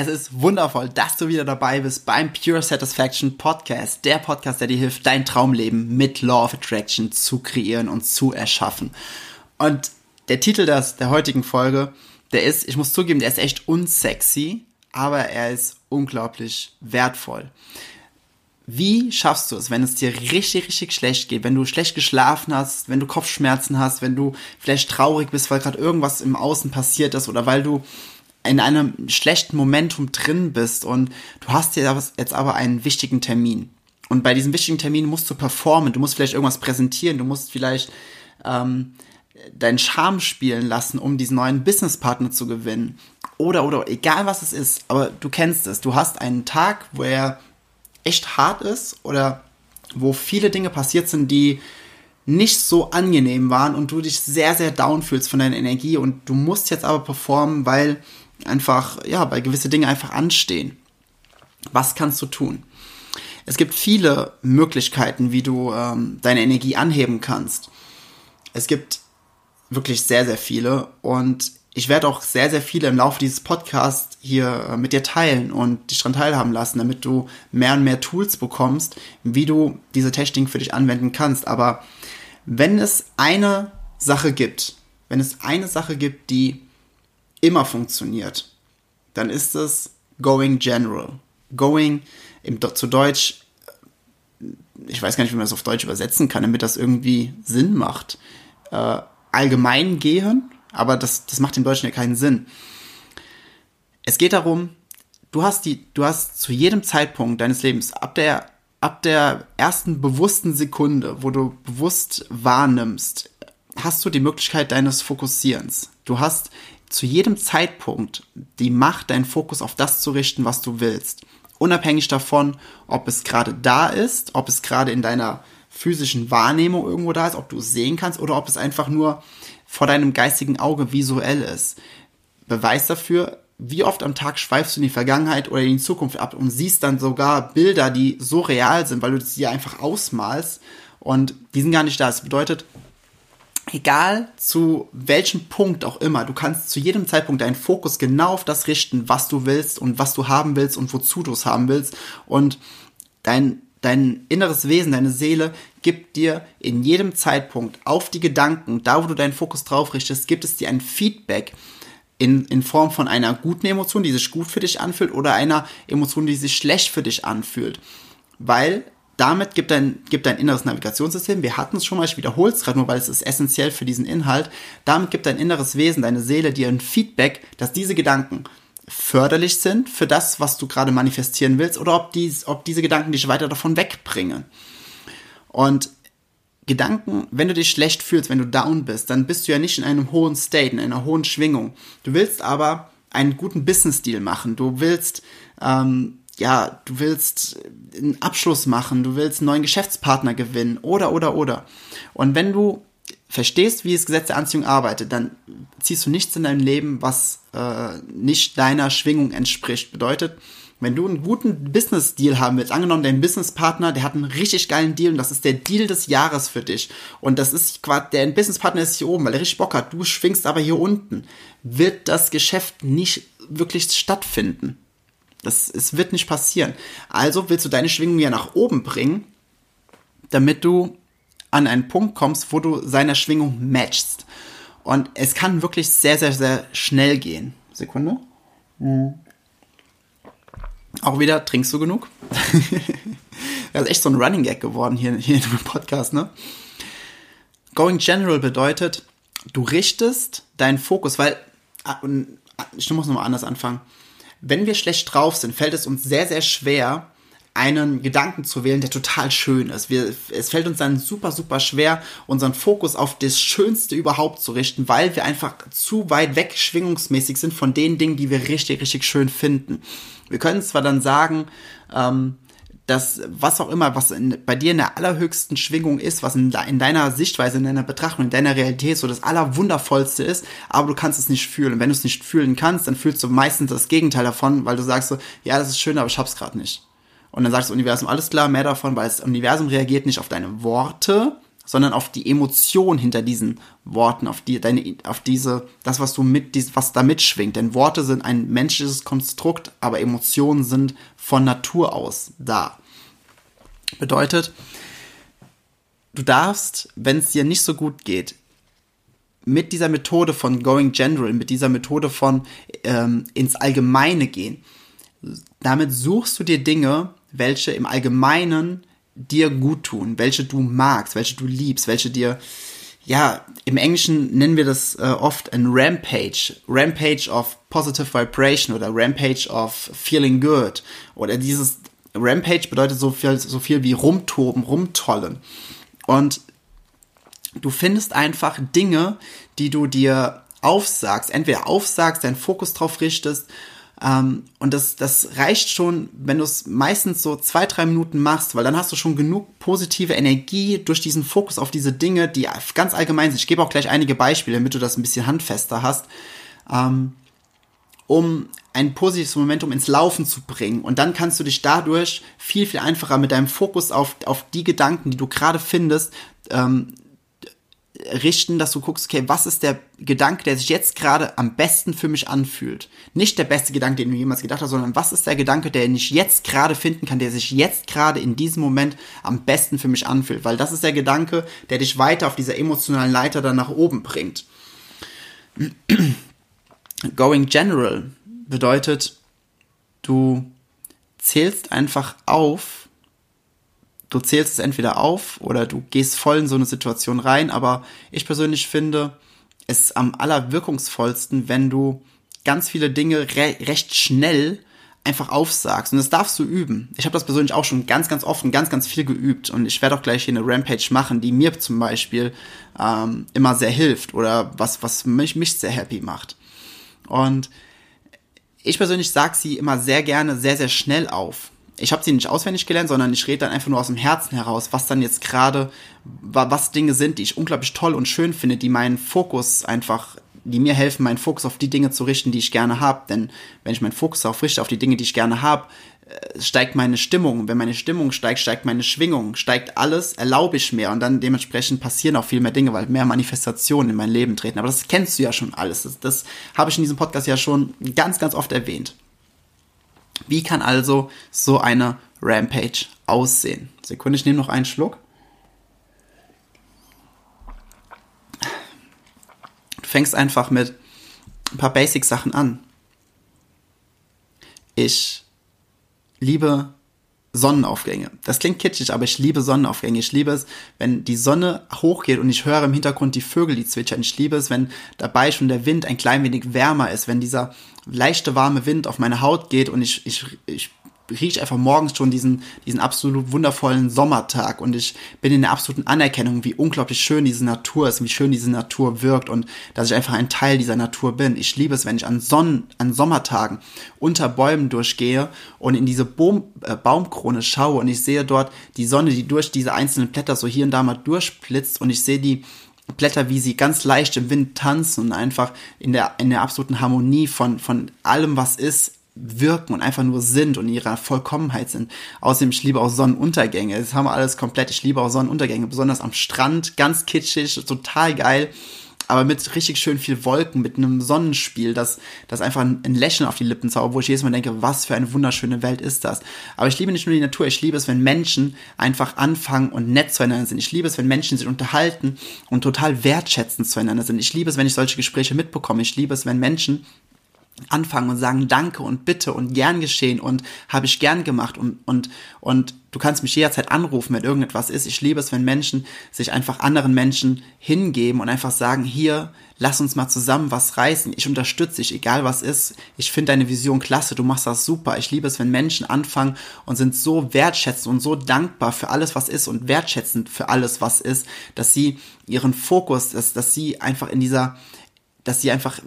Es ist wundervoll, dass du wieder dabei bist beim Pure Satisfaction Podcast, der Podcast, der dir hilft, dein Traumleben mit Law of Attraction zu kreieren und zu erschaffen. Und der Titel des, der heutigen Folge, der ist, ich muss zugeben, der ist echt unsexy, aber er ist unglaublich wertvoll. Wie schaffst du es, wenn es dir richtig, richtig schlecht geht, wenn du schlecht geschlafen hast, wenn du Kopfschmerzen hast, wenn du vielleicht traurig bist, weil gerade irgendwas im Außen passiert ist oder weil du in einem schlechten Momentum drin bist und du hast jetzt aber einen wichtigen Termin. Und bei diesem wichtigen Termin musst du performen, du musst vielleicht irgendwas präsentieren, du musst vielleicht ähm, deinen Charme spielen lassen, um diesen neuen Businesspartner zu gewinnen. Oder, oder, egal was es ist, aber du kennst es. Du hast einen Tag, wo er echt hart ist oder wo viele Dinge passiert sind, die nicht so angenehm waren und du dich sehr, sehr down fühlst von deiner Energie und du musst jetzt aber performen, weil einfach, ja, weil gewisse Dinge einfach anstehen. Was kannst du tun? Es gibt viele Möglichkeiten, wie du ähm, deine Energie anheben kannst. Es gibt wirklich sehr, sehr viele und ich werde auch sehr, sehr viele im Laufe dieses Podcasts hier äh, mit dir teilen und dich daran teilhaben lassen, damit du mehr und mehr Tools bekommst, wie du diese Technik für dich anwenden kannst. Aber wenn es eine Sache gibt, wenn es eine Sache gibt, die immer funktioniert, dann ist es Going General. Going im, zu Deutsch, ich weiß gar nicht, wie man das auf Deutsch übersetzen kann, damit das irgendwie Sinn macht. Äh, allgemein gehen, aber das, das macht im Deutschen ja keinen Sinn. Es geht darum, du hast die, du hast zu jedem Zeitpunkt deines Lebens, ab der, ab der ersten bewussten Sekunde, wo du bewusst wahrnimmst, hast du die Möglichkeit deines Fokussierens. Du hast zu jedem Zeitpunkt die Macht, deinen Fokus auf das zu richten, was du willst. Unabhängig davon, ob es gerade da ist, ob es gerade in deiner physischen Wahrnehmung irgendwo da ist, ob du es sehen kannst oder ob es einfach nur vor deinem geistigen Auge visuell ist. Beweis dafür, wie oft am Tag schweifst du in die Vergangenheit oder in die Zukunft ab und siehst dann sogar Bilder, die so real sind, weil du sie einfach ausmalst und die sind gar nicht da. Das bedeutet, egal zu welchem Punkt auch immer, du kannst zu jedem Zeitpunkt deinen Fokus genau auf das richten, was du willst und was du haben willst und wozu du es haben willst. Und dein, dein inneres Wesen, deine Seele gibt dir in jedem Zeitpunkt auf die Gedanken, da wo du deinen Fokus drauf richtest, gibt es dir ein Feedback in, in Form von einer guten Emotion, die sich gut für dich anfühlt oder einer Emotion, die sich schlecht für dich anfühlt. Weil damit gibt dein, gibt dein inneres Navigationssystem, wir hatten es schon mal, ich wiederhole es gerade nur, weil es ist essentiell für diesen Inhalt, damit gibt dein inneres Wesen, deine Seele dir ein Feedback, dass diese Gedanken förderlich sind für das, was du gerade manifestieren willst, oder ob, dies, ob diese Gedanken dich weiter davon wegbringen. Und Gedanken, wenn du dich schlecht fühlst, wenn du down bist, dann bist du ja nicht in einem hohen State, in einer hohen Schwingung. Du willst aber einen guten Business-Deal machen. Du willst ähm, ja, du willst einen Abschluss machen, du willst einen neuen Geschäftspartner gewinnen oder, oder, oder. Und wenn du verstehst, wie das Gesetz der Anziehung arbeitet, dann ziehst du nichts in deinem Leben, was äh, nicht deiner Schwingung entspricht. Bedeutet, wenn du einen guten Business-Deal haben willst, angenommen, dein Businesspartner, der hat einen richtig geilen Deal und das ist der Deal des Jahres für dich. Und das ist quasi, der Businesspartner ist hier oben, weil er richtig Bock hat. Du schwingst aber hier unten. Wird das Geschäft nicht wirklich stattfinden. Das, es wird nicht passieren. Also willst du deine Schwingung ja nach oben bringen, damit du an einen Punkt kommst, wo du seiner Schwingung matchst. Und es kann wirklich sehr, sehr, sehr schnell gehen. Sekunde. Mhm. Auch wieder, trinkst du genug? das ist echt so ein Running Gag geworden hier, hier dem Podcast, ne? Going General bedeutet, du richtest deinen Fokus, weil, ah, ich muss nochmal anders anfangen wenn wir schlecht drauf sind, fällt es uns sehr, sehr schwer, einen Gedanken zu wählen, der total schön ist. Wir, es fällt uns dann super, super schwer, unseren Fokus auf das Schönste überhaupt zu richten, weil wir einfach zu weit weg schwingungsmäßig sind von den Dingen, die wir richtig, richtig schön finden. Wir können zwar dann sagen, ähm, dass was auch immer, was in, bei dir in der allerhöchsten Schwingung ist, was in, in, deiner Sichtweise, in deiner Betrachtung, in deiner Realität so das Allerwundervollste ist, aber du kannst es nicht fühlen. Und wenn du es nicht fühlen kannst, dann fühlst du meistens das Gegenteil davon, weil du sagst so, ja, das ist schön, aber ich hab's gerade nicht. Und dann sagt das Universum, alles klar, mehr davon, weil das Universum reagiert nicht auf deine Worte, sondern auf die Emotion hinter diesen Worten, auf die, deine, auf diese, das, was du mit, was da mitschwingt. Denn Worte sind ein menschliches Konstrukt, aber Emotionen sind von Natur aus da. Bedeutet, du darfst, wenn es dir nicht so gut geht, mit dieser Methode von Going General, mit dieser Methode von ähm, ins Allgemeine gehen, damit suchst du dir Dinge, welche im Allgemeinen dir gut tun, welche du magst, welche du liebst, welche dir, ja, im Englischen nennen wir das äh, oft ein Rampage, Rampage of Positive Vibration oder Rampage of Feeling Good oder dieses Rampage bedeutet so viel, so viel wie rumtoben, rumtollen. Und du findest einfach Dinge, die du dir aufsagst, entweder aufsagst, deinen Fokus drauf richtest ähm, und das, das reicht schon, wenn du es meistens so zwei, drei Minuten machst, weil dann hast du schon genug positive Energie durch diesen Fokus auf diese Dinge, die ganz allgemein sind. Ich gebe auch gleich einige Beispiele, damit du das ein bisschen handfester hast, ähm, um ein positives Momentum ins Laufen zu bringen. Und dann kannst du dich dadurch viel, viel einfacher mit deinem Fokus auf, auf die Gedanken, die du gerade findest, ähm, richten, dass du guckst, okay, was ist der Gedanke, der sich jetzt gerade am besten für mich anfühlt? Nicht der beste Gedanke, den du jemals gedacht hast, sondern was ist der Gedanke, der ich jetzt gerade finden kann, der sich jetzt gerade in diesem Moment am besten für mich anfühlt? Weil das ist der Gedanke, der dich weiter auf dieser emotionalen Leiter dann nach oben bringt. Going general bedeutet, du zählst einfach auf, du zählst es entweder auf oder du gehst voll in so eine Situation rein, aber ich persönlich finde es am allerwirkungsvollsten, wenn du ganz viele Dinge re recht schnell einfach aufsagst. Und das darfst du üben. Ich habe das persönlich auch schon ganz, ganz oft und ganz, ganz viel geübt. Und ich werde auch gleich hier eine Rampage machen, die mir zum Beispiel ähm, immer sehr hilft oder was, was mich, mich sehr happy macht. Und ich persönlich sage sie immer sehr gerne sehr, sehr schnell auf ich habe sie nicht auswendig gelernt, sondern ich rede dann einfach nur aus dem Herzen heraus, was dann jetzt gerade, was Dinge sind, die ich unglaublich toll und schön finde, die meinen Fokus einfach, die mir helfen, meinen Fokus auf die Dinge zu richten, die ich gerne habe. Denn wenn ich meinen Fokus auf richte, auf die Dinge, die ich gerne habe, äh, steigt meine Stimmung. Wenn meine Stimmung steigt, steigt meine Schwingung, steigt alles, erlaube ich mehr und dann dementsprechend passieren auch viel mehr Dinge, weil mehr Manifestationen in mein Leben treten. Aber das kennst du ja schon alles. Das, das habe ich in diesem Podcast ja schon ganz, ganz oft erwähnt. Wie kann also so eine Rampage aussehen? Sekunde, ich nehme noch einen Schluck. Du fängst einfach mit ein paar Basic-Sachen an. Ich liebe Sonnenaufgänge. Das klingt kitschig, aber ich liebe Sonnenaufgänge. Ich liebe es, wenn die Sonne hochgeht und ich höre im Hintergrund die Vögel, die zwitschern. Ich liebe es, wenn dabei schon der Wind ein klein wenig wärmer ist, wenn dieser leichte warme Wind auf meine Haut geht und ich, ich, ich rieche einfach morgens schon diesen, diesen absolut wundervollen Sommertag und ich bin in der absoluten Anerkennung, wie unglaublich schön diese Natur ist, wie schön diese Natur wirkt und dass ich einfach ein Teil dieser Natur bin. Ich liebe es, wenn ich an Sonnen, an Sommertagen unter Bäumen durchgehe und in diese Baum, äh, Baumkrone schaue und ich sehe dort die Sonne, die durch diese einzelnen Blätter so hier und da mal durchblitzt und ich sehe die Blätter, wie sie ganz leicht im Wind tanzen und einfach in der, in der absoluten Harmonie von, von allem, was ist, wirken und einfach nur sind und in ihrer Vollkommenheit sind. Außerdem, ich liebe auch Sonnenuntergänge. Das haben wir alles komplett. Ich liebe auch Sonnenuntergänge, besonders am Strand. Ganz kitschig, total geil. Aber mit richtig schön viel Wolken, mit einem Sonnenspiel, das, das einfach ein Lächeln auf die Lippen zaubert, wo ich jedes Mal denke, was für eine wunderschöne Welt ist das. Aber ich liebe nicht nur die Natur, ich liebe es, wenn Menschen einfach anfangen und nett zueinander sind. Ich liebe es, wenn Menschen sich unterhalten und total wertschätzend zueinander sind. Ich liebe es, wenn ich solche Gespräche mitbekomme. Ich liebe es, wenn Menschen anfangen und sagen Danke und Bitte und gern geschehen und habe ich gern gemacht und, und, und du kannst mich jederzeit anrufen, wenn irgendetwas ist. Ich liebe es, wenn Menschen sich einfach anderen Menschen hingeben und einfach sagen, hier, lass uns mal zusammen was reißen. Ich unterstütze dich, egal was ist. Ich finde deine Vision klasse, du machst das super. Ich liebe es, wenn Menschen anfangen und sind so wertschätzend und so dankbar für alles, was ist und wertschätzend für alles, was ist, dass sie ihren Fokus, dass, dass sie einfach in dieser, dass sie einfach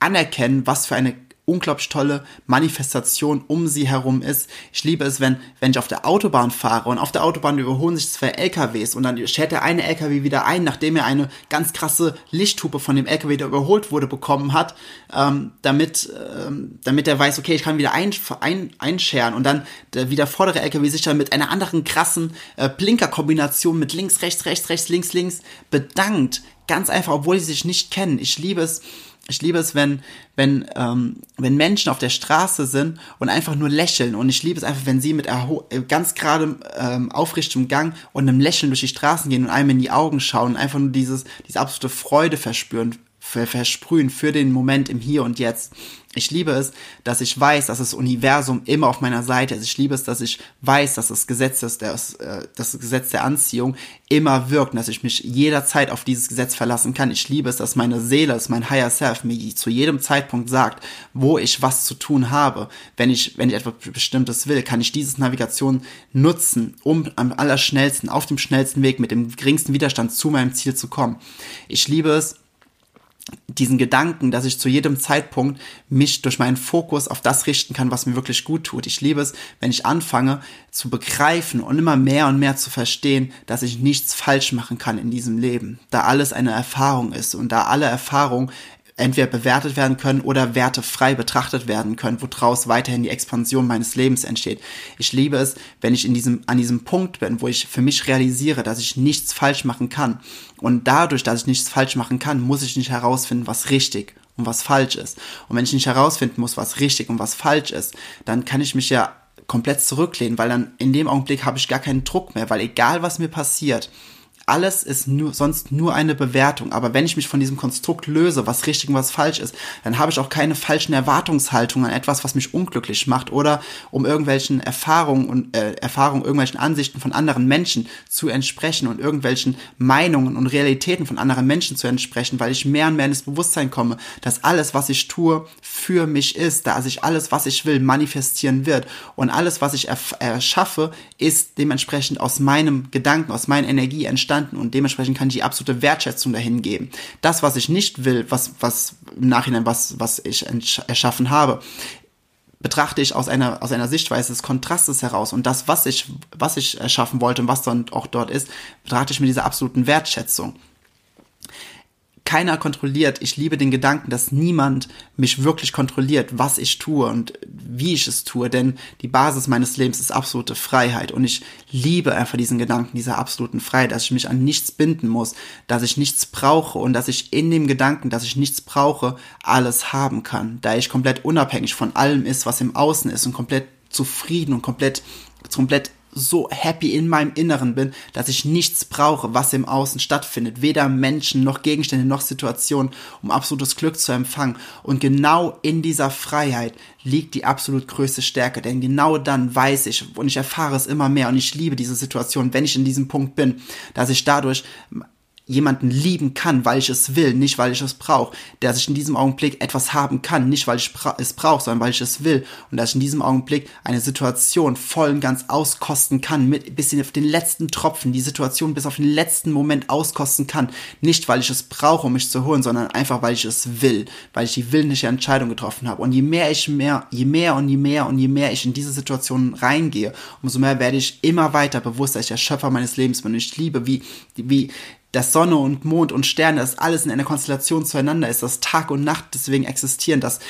anerkennen, was für eine unglaublich tolle Manifestation um sie herum ist. Ich liebe es, wenn, wenn ich auf der Autobahn fahre und auf der Autobahn überholen sich zwei LKWs und dann schert der eine LKW wieder ein, nachdem er eine ganz krasse Lichthupe von dem LKW, der überholt wurde, bekommen hat, ähm, damit, ähm, damit er weiß, okay, ich kann wieder ein, ein, einscheren und dann der wieder vordere LKW sich dann mit einer anderen krassen äh, Blinkerkombination mit links, rechts, rechts, rechts, links, links bedankt. Ganz einfach, obwohl sie sich nicht kennen. Ich liebe es, ich liebe es, wenn, wenn, ähm, wenn Menschen auf der Straße sind und einfach nur lächeln. Und ich liebe es einfach, wenn sie mit äh, ganz gerade ähm, aufrichtem Gang und einem Lächeln durch die Straßen gehen und einem in die Augen schauen und einfach nur dieses, diese absolute Freude verspüren, versprühen für den Moment im Hier und Jetzt. Ich liebe es, dass ich weiß, dass das Universum immer auf meiner Seite ist. Ich liebe es, dass ich weiß, dass das Gesetz, des, das, äh, das Gesetz der Anziehung immer wirkt dass ich mich jederzeit auf dieses Gesetz verlassen kann. Ich liebe es, dass meine Seele, dass mein Higher Self mir zu jedem Zeitpunkt sagt, wo ich was zu tun habe. Wenn ich, wenn ich etwas Bestimmtes will, kann ich dieses Navigation nutzen, um am allerschnellsten, auf dem schnellsten Weg mit dem geringsten Widerstand zu meinem Ziel zu kommen. Ich liebe es, diesen Gedanken, dass ich zu jedem Zeitpunkt mich durch meinen Fokus auf das richten kann, was mir wirklich gut tut. Ich liebe es, wenn ich anfange zu begreifen und immer mehr und mehr zu verstehen, dass ich nichts falsch machen kann in diesem Leben, da alles eine Erfahrung ist und da alle Erfahrung entweder bewertet werden können oder wertefrei betrachtet werden können, woraus weiterhin die Expansion meines Lebens entsteht. Ich liebe es, wenn ich in diesem, an diesem Punkt bin, wo ich für mich realisiere, dass ich nichts falsch machen kann. Und dadurch, dass ich nichts falsch machen kann, muss ich nicht herausfinden, was richtig und was falsch ist. Und wenn ich nicht herausfinden muss, was richtig und was falsch ist, dann kann ich mich ja komplett zurücklehnen, weil dann in dem Augenblick habe ich gar keinen Druck mehr, weil egal was mir passiert, alles ist nur, sonst nur eine Bewertung. Aber wenn ich mich von diesem Konstrukt löse, was richtig und was falsch ist, dann habe ich auch keine falschen Erwartungshaltungen an etwas, was mich unglücklich macht oder um irgendwelchen Erfahrungen und äh, Erfahrungen, irgendwelchen Ansichten von anderen Menschen zu entsprechen und irgendwelchen Meinungen und Realitäten von anderen Menschen zu entsprechen, weil ich mehr und mehr ins Bewusstsein komme, dass alles, was ich tue, für mich ist, da sich alles, was ich will, manifestieren wird und alles, was ich erschaffe, ist dementsprechend aus meinem Gedanken, aus meiner Energie entstanden verstanden und dementsprechend kann ich die absolute Wertschätzung dahin geben. Das, was ich nicht will, was, was im Nachhinein, was, was ich erschaffen habe, betrachte ich aus einer, aus einer Sichtweise des Kontrastes heraus und das, was ich, was ich erschaffen wollte und was dann auch dort ist, betrachte ich mit dieser absoluten Wertschätzung keiner kontrolliert. Ich liebe den Gedanken, dass niemand mich wirklich kontrolliert, was ich tue und wie ich es tue, denn die Basis meines Lebens ist absolute Freiheit und ich liebe einfach diesen Gedanken dieser absoluten Freiheit, dass ich mich an nichts binden muss, dass ich nichts brauche und dass ich in dem Gedanken, dass ich nichts brauche, alles haben kann, da ich komplett unabhängig von allem ist, was im Außen ist und komplett zufrieden und komplett komplett so happy in meinem Inneren bin, dass ich nichts brauche, was im Außen stattfindet. Weder Menschen noch Gegenstände noch Situationen, um absolutes Glück zu empfangen. Und genau in dieser Freiheit liegt die absolut größte Stärke. Denn genau dann weiß ich und ich erfahre es immer mehr und ich liebe diese Situation, wenn ich in diesem Punkt bin, dass ich dadurch jemanden lieben kann, weil ich es will, nicht weil ich es brauche, dass ich in diesem Augenblick etwas haben kann, nicht weil ich es brauche, sondern weil ich es will. Und dass ich in diesem Augenblick eine Situation voll und ganz auskosten kann, mit bis auf den letzten Tropfen, die Situation bis auf den letzten Moment auskosten kann, nicht weil ich es brauche, um mich zu holen, sondern einfach weil ich es will, weil ich die willentliche Entscheidung getroffen habe. Und je mehr ich mehr, je mehr und je mehr und je mehr ich in diese Situation reingehe, umso mehr werde ich immer weiter bewusst, dass ich der Schöpfer meines Lebens. Bin und ich liebe, wie, wie dass Sonne und Mond und Sterne, dass alles in einer Konstellation zueinander ist, dass Tag und Nacht deswegen existieren, dass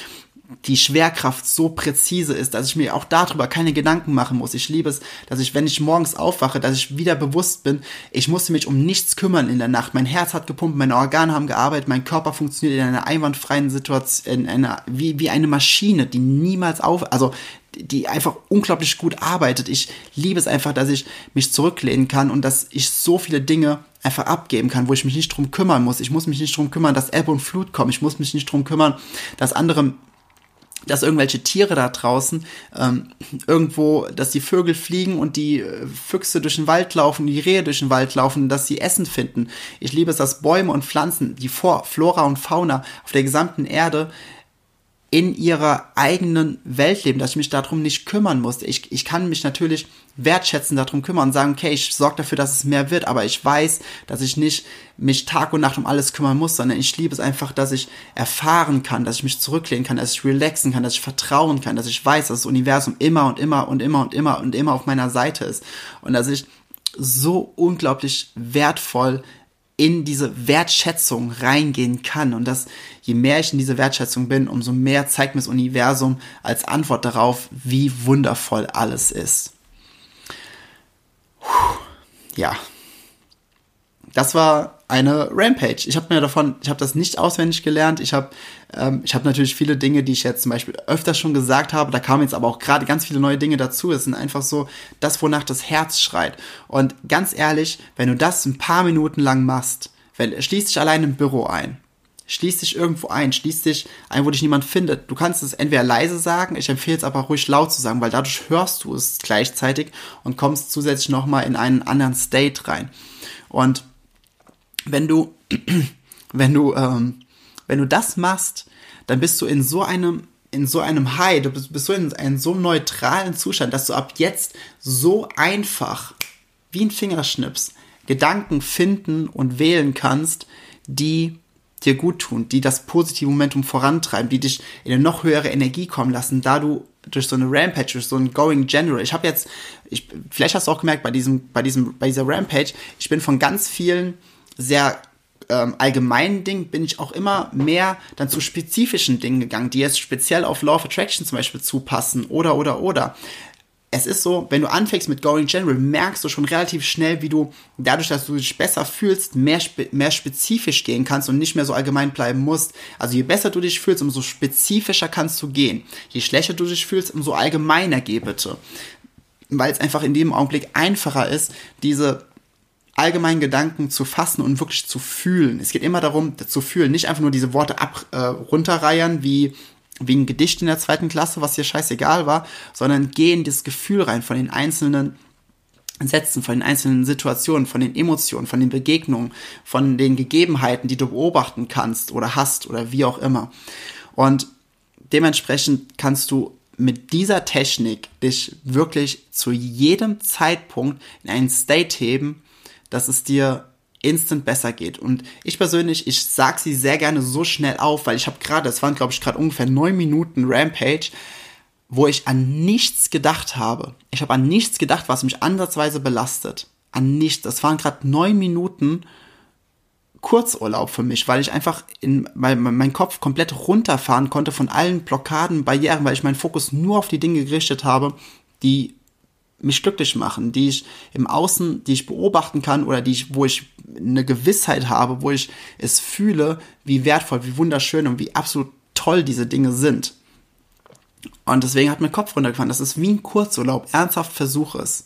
die Schwerkraft so präzise ist, dass ich mir auch darüber keine Gedanken machen muss. Ich liebe es, dass ich, wenn ich morgens aufwache, dass ich wieder bewusst bin, ich musste mich um nichts kümmern in der Nacht. Mein Herz hat gepumpt, meine Organe haben gearbeitet, mein Körper funktioniert in einer einwandfreien Situation, in einer, wie, wie eine Maschine, die niemals auf, also die einfach unglaublich gut arbeitet. Ich liebe es einfach, dass ich mich zurücklehnen kann und dass ich so viele Dinge einfach abgeben kann, wo ich mich nicht drum kümmern muss. Ich muss mich nicht drum kümmern, dass Ebbe und Flut kommen. Ich muss mich nicht drum kümmern, dass andere dass irgendwelche Tiere da draußen ähm, irgendwo, dass die Vögel fliegen und die äh, Füchse durch den Wald laufen, die Rehe durch den Wald laufen, dass sie Essen finden. Ich liebe es, dass Bäume und Pflanzen, die Flora und Fauna auf der gesamten Erde in ihrer eigenen Welt leben, dass ich mich darum nicht kümmern muss. Ich, ich kann mich natürlich wertschätzen darum kümmern und sagen, okay, ich sorge dafür, dass es mehr wird, aber ich weiß, dass ich nicht mich Tag und Nacht um alles kümmern muss, sondern ich liebe es einfach, dass ich erfahren kann, dass ich mich zurücklehnen kann, dass ich relaxen kann, dass ich vertrauen kann, dass ich weiß, dass das Universum immer und immer und immer und immer und immer auf meiner Seite ist und dass ich so unglaublich wertvoll in diese Wertschätzung reingehen kann. Und dass je mehr ich in diese Wertschätzung bin, umso mehr zeigt mir das Universum als Antwort darauf, wie wundervoll alles ist. Puh, ja. Das war eine Rampage. Ich habe mir davon, ich habe das nicht auswendig gelernt. Ich habe, ähm, ich habe natürlich viele Dinge, die ich jetzt zum Beispiel öfter schon gesagt habe. Da kamen jetzt aber auch gerade ganz viele neue Dinge dazu. Es sind einfach so das, wonach das Herz schreit. Und ganz ehrlich, wenn du das ein paar Minuten lang machst, wenn, schließ dich allein im Büro ein. Schließ dich irgendwo ein, schließ dich ein, wo dich niemand findet. Du kannst es entweder leise sagen, ich empfehle es aber ruhig laut zu sagen, weil dadurch hörst du es gleichzeitig und kommst zusätzlich nochmal in einen anderen State rein. Und wenn du, wenn du, ähm, wenn du das machst, dann bist du in so einem, in so einem High, du bist, bist so in einem so neutralen Zustand, dass du ab jetzt so einfach, wie ein Fingerschnips, Gedanken finden und wählen kannst, die dir gut tun, die das positive Momentum vorantreiben, die dich in eine noch höhere Energie kommen lassen, da du durch so eine Rampage, durch so ein Going General. Ich habe jetzt, ich, vielleicht hast du auch gemerkt bei diesem, bei diesem, bei dieser Rampage, ich bin von ganz vielen sehr ähm, allgemeinen Dingen bin ich auch immer mehr dann zu spezifischen Dingen gegangen, die jetzt speziell auf Law of Attraction zum Beispiel zupassen oder oder oder. Es ist so, wenn du anfängst mit Going General, merkst du schon relativ schnell, wie du dadurch, dass du dich besser fühlst, mehr, spe mehr spezifisch gehen kannst und nicht mehr so allgemein bleiben musst. Also je besser du dich fühlst, umso spezifischer kannst du gehen. Je schlechter du dich fühlst, umso allgemeiner geh bitte. Weil es einfach in dem Augenblick einfacher ist, diese allgemeinen Gedanken zu fassen und wirklich zu fühlen. Es geht immer darum, zu fühlen, nicht einfach nur diese Worte ab, äh, runterreiern wie wie ein Gedicht in der zweiten Klasse, was dir scheißegal war, sondern geh in das Gefühl rein von den einzelnen Sätzen, von den einzelnen Situationen, von den Emotionen, von den Begegnungen, von den Gegebenheiten, die du beobachten kannst oder hast oder wie auch immer. Und dementsprechend kannst du mit dieser Technik dich wirklich zu jedem Zeitpunkt in einen State heben, dass es dir instant besser geht. Und ich persönlich, ich sag sie sehr gerne so schnell auf, weil ich habe gerade, es waren glaube ich gerade ungefähr neun Minuten Rampage, wo ich an nichts gedacht habe. Ich habe an nichts gedacht, was mich ansatzweise belastet. An nichts. Das waren gerade neun Minuten Kurzurlaub für mich, weil ich einfach in weil mein Kopf komplett runterfahren konnte von allen Blockaden, Barrieren, weil ich meinen Fokus nur auf die Dinge gerichtet habe, die mich glücklich machen, die ich im Außen, die ich beobachten kann oder die ich, wo ich eine Gewissheit habe, wo ich es fühle, wie wertvoll, wie wunderschön und wie absolut toll diese Dinge sind. Und deswegen hat mein Kopf runtergefahren. Das ist wie ein Kurzurlaub. Ernsthaft versuch es.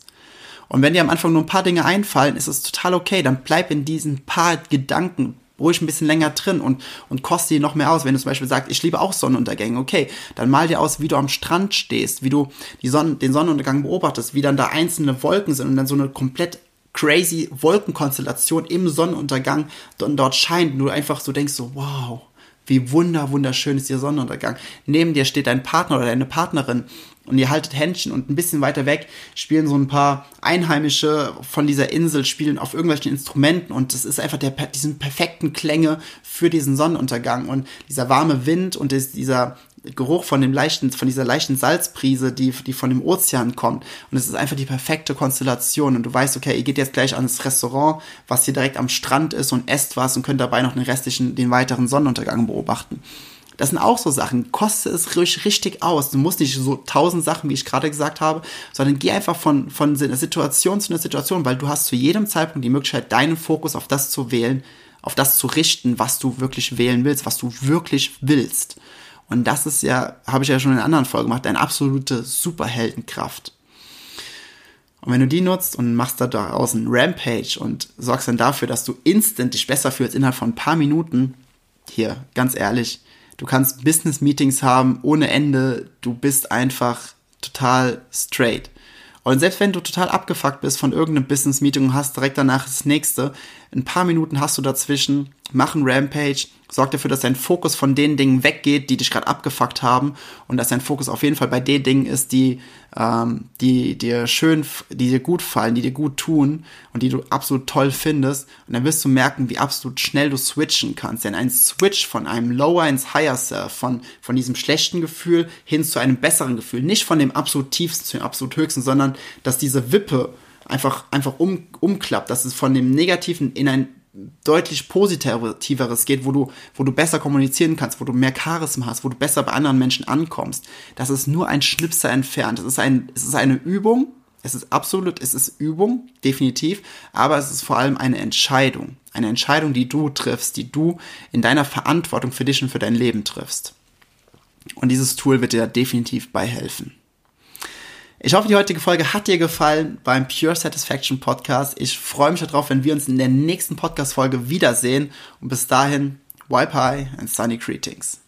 Und wenn dir am Anfang nur ein paar Dinge einfallen, ist es total okay. Dann bleib in diesen paar Gedanken, ruhig ein bisschen länger drin und, und koste die noch mehr aus. Wenn du zum Beispiel sagst, ich liebe auch Sonnenuntergänge, okay, dann mal dir aus, wie du am Strand stehst, wie du die Sonne, den Sonnenuntergang beobachtest, wie dann da einzelne Wolken sind und dann so eine komplett crazy Wolkenkonstellation im Sonnenuntergang dort scheint und du einfach so denkst so, wow, wie wunder, wunderschön ist der Sonnenuntergang. Neben dir steht dein Partner oder deine Partnerin und ihr haltet Händchen und ein bisschen weiter weg spielen so ein paar Einheimische von dieser Insel spielen auf irgendwelchen Instrumenten und das ist einfach der, diesen perfekten Klänge für diesen Sonnenuntergang und dieser warme Wind und dieser Geruch von dem leichten, von dieser leichten Salzprise, die, die von dem Ozean kommt. Und es ist einfach die perfekte Konstellation. Und du weißt, okay, ihr geht jetzt gleich ans Restaurant, was hier direkt am Strand ist und esst was und könnt dabei noch den restlichen, den weiteren Sonnenuntergang beobachten. Das sind auch so Sachen. Koste es richtig aus. Du musst nicht so tausend Sachen, wie ich gerade gesagt habe, sondern geh einfach von, von einer Situation zu einer Situation, weil du hast zu jedem Zeitpunkt die Möglichkeit, deinen Fokus auf das zu wählen, auf das zu richten, was du wirklich wählen willst, was du wirklich willst. Und das ist ja, habe ich ja schon in anderen Folge gemacht, eine absolute Superheldenkraft. Und wenn du die nutzt und machst da daraus einen Rampage und sorgst dann dafür, dass du instant dich besser fühlst innerhalb von ein paar Minuten, hier, ganz ehrlich, Du kannst Business-Meetings haben ohne Ende. Du bist einfach total straight. Und selbst wenn du total abgefuckt bist von irgendeinem Business-Meeting und hast direkt danach das nächste, ein paar Minuten hast du dazwischen, mach ein Rampage, sorg dafür, dass dein Fokus von den Dingen weggeht, die dich gerade abgefuckt haben und dass dein Fokus auf jeden Fall bei den Dingen ist, die, ähm, die dir schön, die dir gut fallen, die dir gut tun und die du absolut toll findest. Und dann wirst du merken, wie absolut schnell du switchen kannst. Denn ein Switch von einem Lower ins Higher Self, von, von diesem schlechten Gefühl hin zu einem besseren Gefühl, nicht von dem absolut tiefsten zu dem absolut höchsten, sondern dass diese Wippe einfach, einfach um, umklappt, dass es von dem Negativen in ein deutlich positiveres geht, wo du, wo du besser kommunizieren kannst, wo du mehr Charisma hast, wo du besser bei anderen Menschen ankommst. Das ist nur ein Schnipser entfernt. Es ist ein, es ist eine Übung. Es ist absolut, es ist Übung, definitiv. Aber es ist vor allem eine Entscheidung. Eine Entscheidung, die du triffst, die du in deiner Verantwortung für dich und für dein Leben triffst. Und dieses Tool wird dir definitiv bei helfen. Ich hoffe, die heutige Folge hat dir gefallen beim Pure Satisfaction Podcast. Ich freue mich darauf, wenn wir uns in der nächsten Podcast-Folge wiedersehen. Und bis dahin, wipe high and sunny greetings.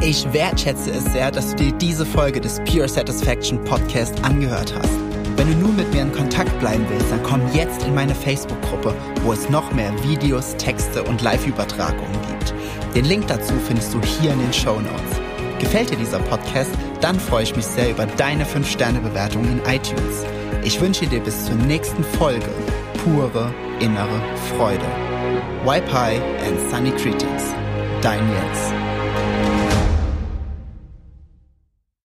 Ich wertschätze es sehr, dass du dir diese Folge des Pure Satisfaction Podcast angehört hast. Wenn du nun mit mir in Kontakt bleiben willst, dann komm jetzt in meine Facebook-Gruppe, wo es noch mehr Videos, Texte und Live-Übertragungen gibt. Den Link dazu findest du hier in den Show Notes. Gefällt dir dieser Podcast? Dann freue ich mich sehr über deine 5-Sterne-Bewertung in iTunes. Ich wünsche dir bis zur nächsten Folge pure innere Freude. Wipe High and Sunny Greetings. Dein Jens.